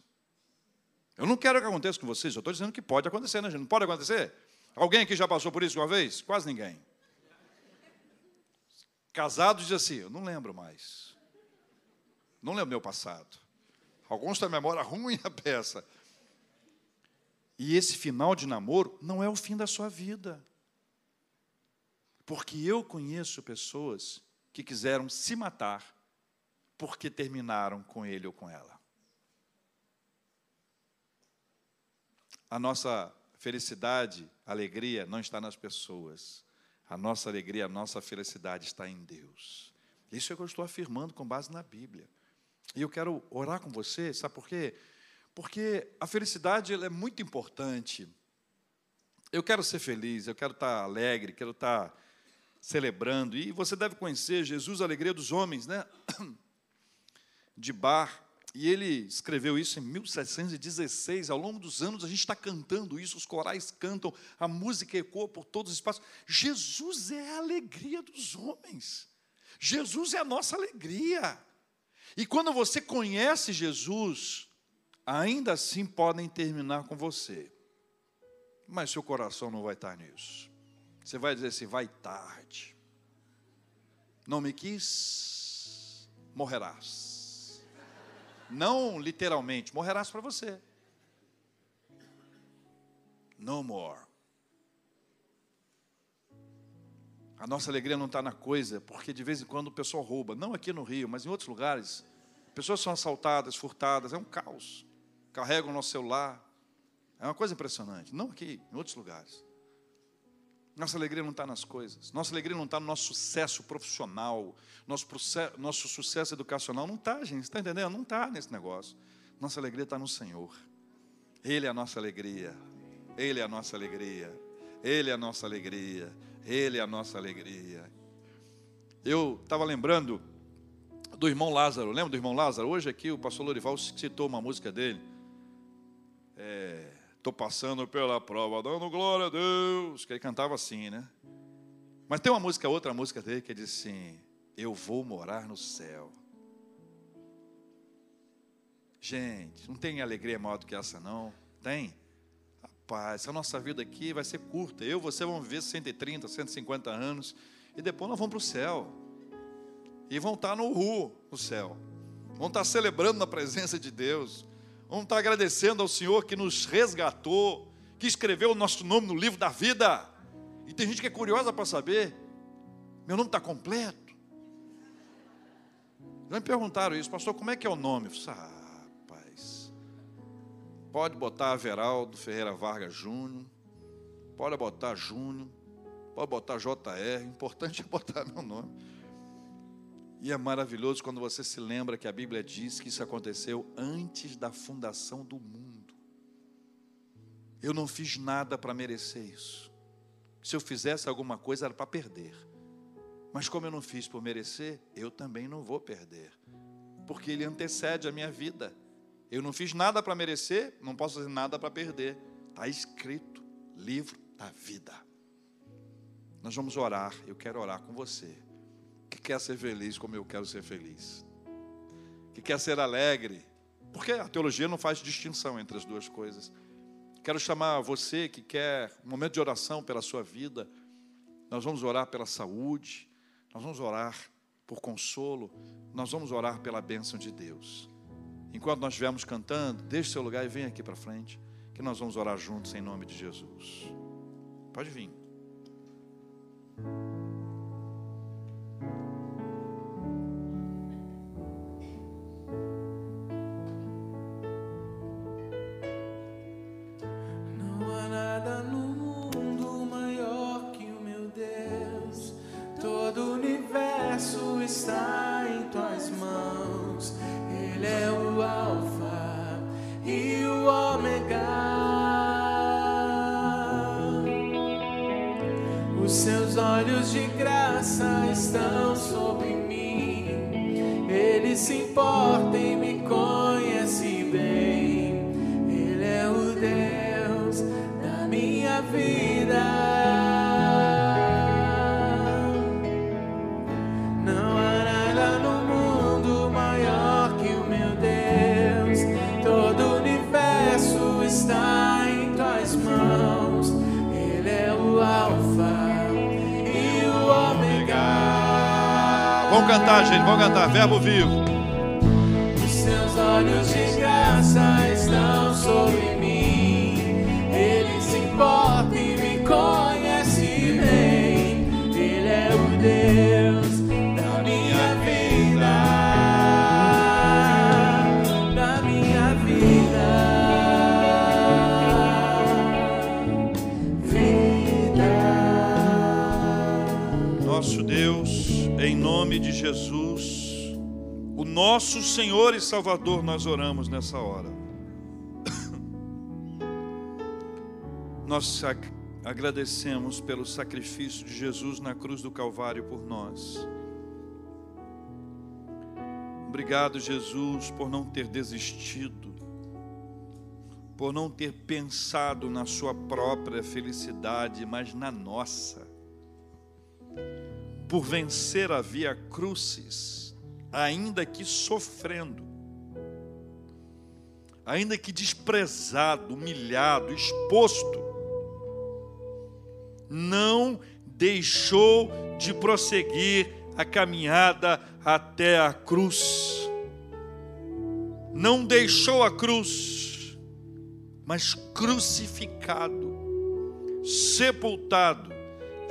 Eu não quero que aconteça com vocês, eu estou dizendo que pode acontecer, né, gente? Não pode acontecer? Alguém aqui já passou por isso uma vez? Quase ninguém. Casado diz assim: Eu não lembro mais. Não lembro meu passado. Alguns têm memória ruim a peça. E esse final de namoro não é o fim da sua vida. Porque eu conheço pessoas que quiseram se matar porque terminaram com ele ou com ela. A nossa felicidade, alegria não está nas pessoas. A nossa alegria, a nossa felicidade está em Deus. Isso é o que eu estou afirmando com base na Bíblia. E eu quero orar com você, sabe por quê? Porque a felicidade é muito importante. Eu quero ser feliz, eu quero estar alegre, quero estar celebrando. E você deve conhecer Jesus, a alegria dos homens, né? De Bar. E ele escreveu isso em 1716. Ao longo dos anos, a gente está cantando isso, os corais cantam, a música ecoa por todos os espaços. Jesus é a alegria dos homens. Jesus é a nossa alegria. E quando você conhece Jesus, ainda assim podem terminar com você. Mas seu coração não vai estar nisso. Você vai dizer assim: vai tarde. Não me quis, morrerás. Não literalmente, morrerás para você. No more. A nossa alegria não está na coisa, porque de vez em quando o pessoal rouba, não aqui no Rio, mas em outros lugares. Pessoas são assaltadas, furtadas, é um caos. Carregam o nosso celular. É uma coisa impressionante. Não aqui, em outros lugares. Nossa alegria não está nas coisas. Nossa alegria não está no nosso sucesso profissional, nosso, processo, nosso sucesso educacional. Não está, gente. Está entendendo? Não está nesse negócio. Nossa alegria está no Senhor. Ele é a nossa alegria. Ele é a nossa alegria. Ele é a nossa alegria. Ele é a nossa alegria. Eu estava lembrando do irmão Lázaro. Lembra do irmão Lázaro? Hoje aqui o pastor Lorival citou uma música dele. É, Estou passando pela prova, dando glória a Deus. Que ele cantava assim, né? Mas tem uma música, outra música dele que diz assim: Eu vou morar no céu. Gente, não tem alegria maior do que essa, não? Tem? Rapaz, a nossa vida aqui vai ser curta. Eu e você vamos viver 130, 150 anos. E depois nós vamos para o céu. E vão estar no Ru, no céu. Vão estar celebrando na presença de Deus. Vamos estar agradecendo ao Senhor que nos resgatou, que escreveu o nosso nome no livro da vida. E tem gente que é curiosa para saber: meu nome está completo? Já me perguntaram isso, pastor, como é que é o nome? Eu falei, ah, rapaz, pode botar Veraldo Ferreira Vargas Júnior, pode botar Júnior, pode botar JR, importante é botar meu nome. E é maravilhoso quando você se lembra que a Bíblia diz que isso aconteceu antes da fundação do mundo. Eu não fiz nada para merecer isso. Se eu fizesse alguma coisa era para perder. Mas como eu não fiz por merecer, eu também não vou perder. Porque ele antecede a minha vida. Eu não fiz nada para merecer, não posso fazer nada para perder. Está escrito, livro da vida. Nós vamos orar, eu quero orar com você. Que quer ser feliz como eu quero ser feliz, que quer ser alegre, porque a teologia não faz distinção entre as duas coisas. Quero chamar você que quer um momento de oração pela sua vida. Nós vamos orar pela saúde, nós vamos orar por consolo, nós vamos orar pela bênção de Deus. Enquanto nós estivermos cantando, deixe seu lugar e venha aqui para frente, que nós vamos orar juntos em nome de Jesus. Pode vir. Verbo vivo. Os seus olhos de graça estão sobre mim. Ele se importa e me conhece bem. Ele é o Deus da minha vida. Da minha vida. Vida. Nosso Deus, em nome de Jesus, o nosso Senhor e Salvador, nós oramos nessa hora. Nós agradecemos pelo sacrifício de Jesus na cruz do Calvário por nós. Obrigado, Jesus, por não ter desistido, por não ter pensado na sua própria felicidade, mas na nossa por vencer a via crucis, ainda que sofrendo, ainda que desprezado, humilhado, exposto, não deixou de prosseguir a caminhada até a cruz. Não deixou a cruz, mas crucificado, sepultado,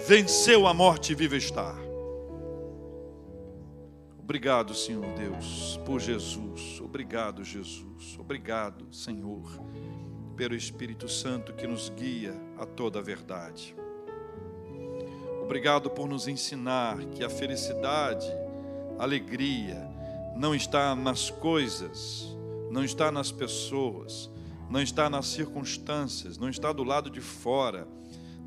venceu a morte e vive estar. Obrigado, Senhor Deus, por Jesus. Obrigado, Jesus. Obrigado, Senhor, pelo Espírito Santo que nos guia a toda a verdade. Obrigado por nos ensinar que a felicidade, a alegria, não está nas coisas, não está nas pessoas, não está nas circunstâncias, não está do lado de fora,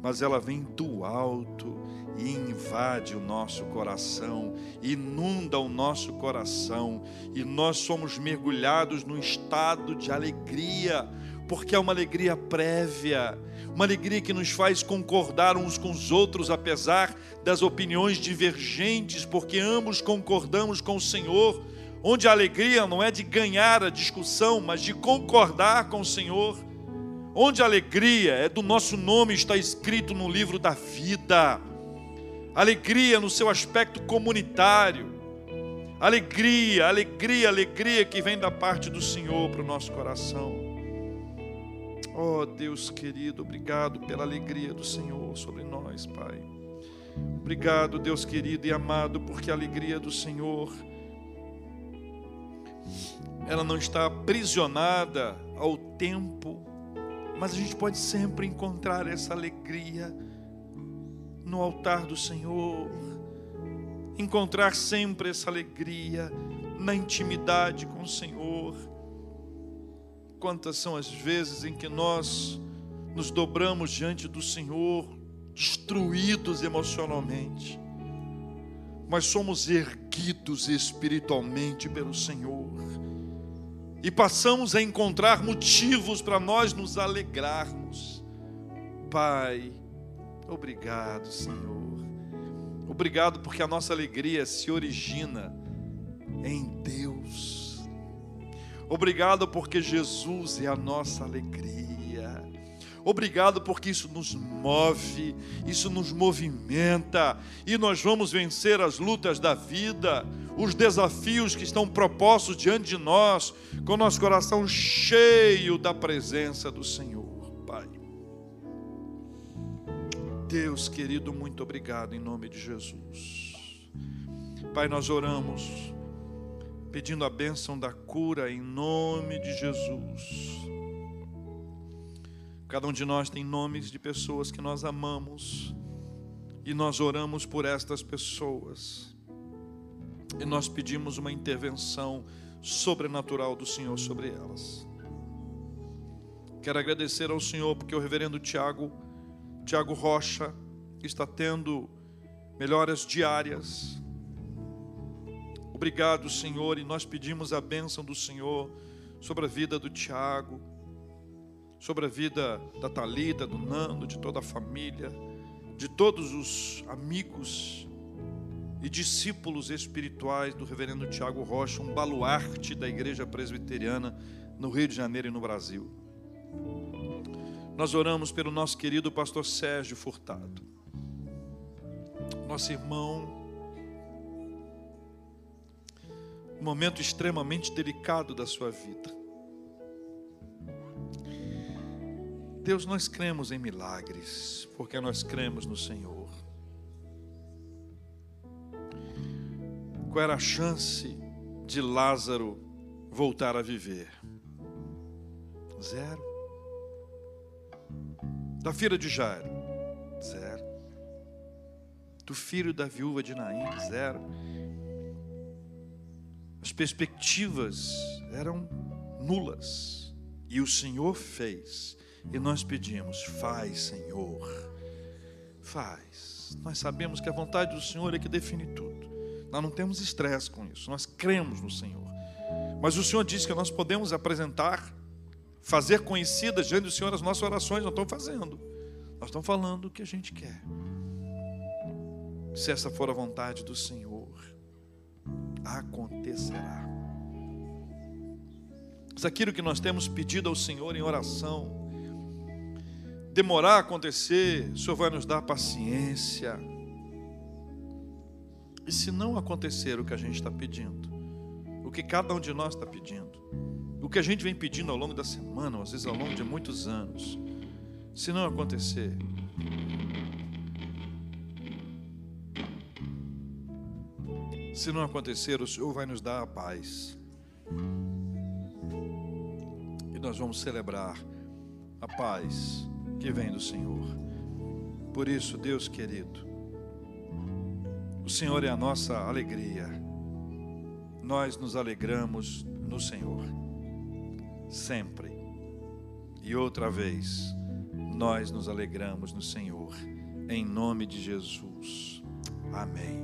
mas ela vem do alto e invade o nosso coração, inunda o nosso coração, e nós somos mergulhados num estado de alegria, porque é uma alegria prévia, uma alegria que nos faz concordar uns com os outros, apesar das opiniões divergentes, porque ambos concordamos com o Senhor, onde a alegria não é de ganhar a discussão, mas de concordar com o Senhor, onde a alegria é do nosso nome está escrito no livro da vida alegria no seu aspecto comunitário, alegria, alegria, alegria que vem da parte do Senhor para o nosso coração. Oh Deus querido, obrigado pela alegria do Senhor sobre nós, Pai. Obrigado, Deus querido e amado, porque a alegria do Senhor ela não está aprisionada ao tempo, mas a gente pode sempre encontrar essa alegria no altar do Senhor, encontrar sempre essa alegria na intimidade com o Senhor. Quantas são as vezes em que nós nos dobramos diante do Senhor, destruídos emocionalmente, mas somos erguidos espiritualmente pelo Senhor e passamos a encontrar motivos para nós nos alegrarmos. Pai, Obrigado, Senhor. Obrigado porque a nossa alegria se origina em Deus. Obrigado porque Jesus é a nossa alegria. Obrigado porque isso nos move, isso nos movimenta e nós vamos vencer as lutas da vida, os desafios que estão propostos diante de nós, com nosso coração cheio da presença do Senhor, Pai. Deus querido, muito obrigado em nome de Jesus. Pai, nós oramos pedindo a bênção da cura em nome de Jesus. Cada um de nós tem nomes de pessoas que nós amamos e nós oramos por estas pessoas. E nós pedimos uma intervenção sobrenatural do Senhor sobre elas. Quero agradecer ao Senhor porque o reverendo Tiago, Tiago Rocha, está tendo melhoras diárias. Obrigado, Senhor, e nós pedimos a bênção do Senhor sobre a vida do Tiago, sobre a vida da Talita, do Nando, de toda a família, de todos os amigos e discípulos espirituais do reverendo Tiago Rocha, um baluarte da igreja presbiteriana no Rio de Janeiro e no Brasil. Nós oramos pelo nosso querido pastor Sérgio Furtado, nosso irmão, um momento extremamente delicado da sua vida. Deus, nós cremos em milagres, porque nós cremos no Senhor. Qual era a chance de Lázaro voltar a viver? Zero. Da filha de Jairo? Zero. Do filho da viúva de Naim? Zero. As perspectivas eram nulas. E o Senhor fez. E nós pedimos: faz, Senhor. Faz. Nós sabemos que a vontade do Senhor é que define tudo. Nós não temos estresse com isso. Nós cremos no Senhor. Mas o Senhor disse que nós podemos apresentar, fazer conhecidas diante do Senhor as nossas orações. Nós estamos fazendo. Nós estamos falando o que a gente quer. Se essa for a vontade do Senhor, acontecerá. Se aquilo que nós temos pedido ao Senhor em oração demorar a acontecer, o Senhor vai nos dar paciência. E se não acontecer o que a gente está pedindo, o que cada um de nós está pedindo, o que a gente vem pedindo ao longo da semana, ou às vezes ao longo de muitos anos, se não acontecer, se não acontecer, o Senhor vai nos dar a paz. E nós vamos celebrar a paz que vem do Senhor. Por isso, Deus querido, o Senhor é a nossa alegria. Nós nos alegramos no Senhor, sempre. E outra vez, nós nos alegramos no Senhor, em nome de Jesus. Amém.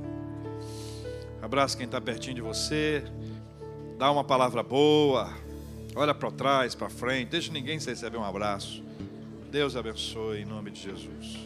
Abraça quem está pertinho de você, dá uma palavra boa, olha para trás, para frente, deixa ninguém receber um abraço. Deus abençoe em nome de Jesus.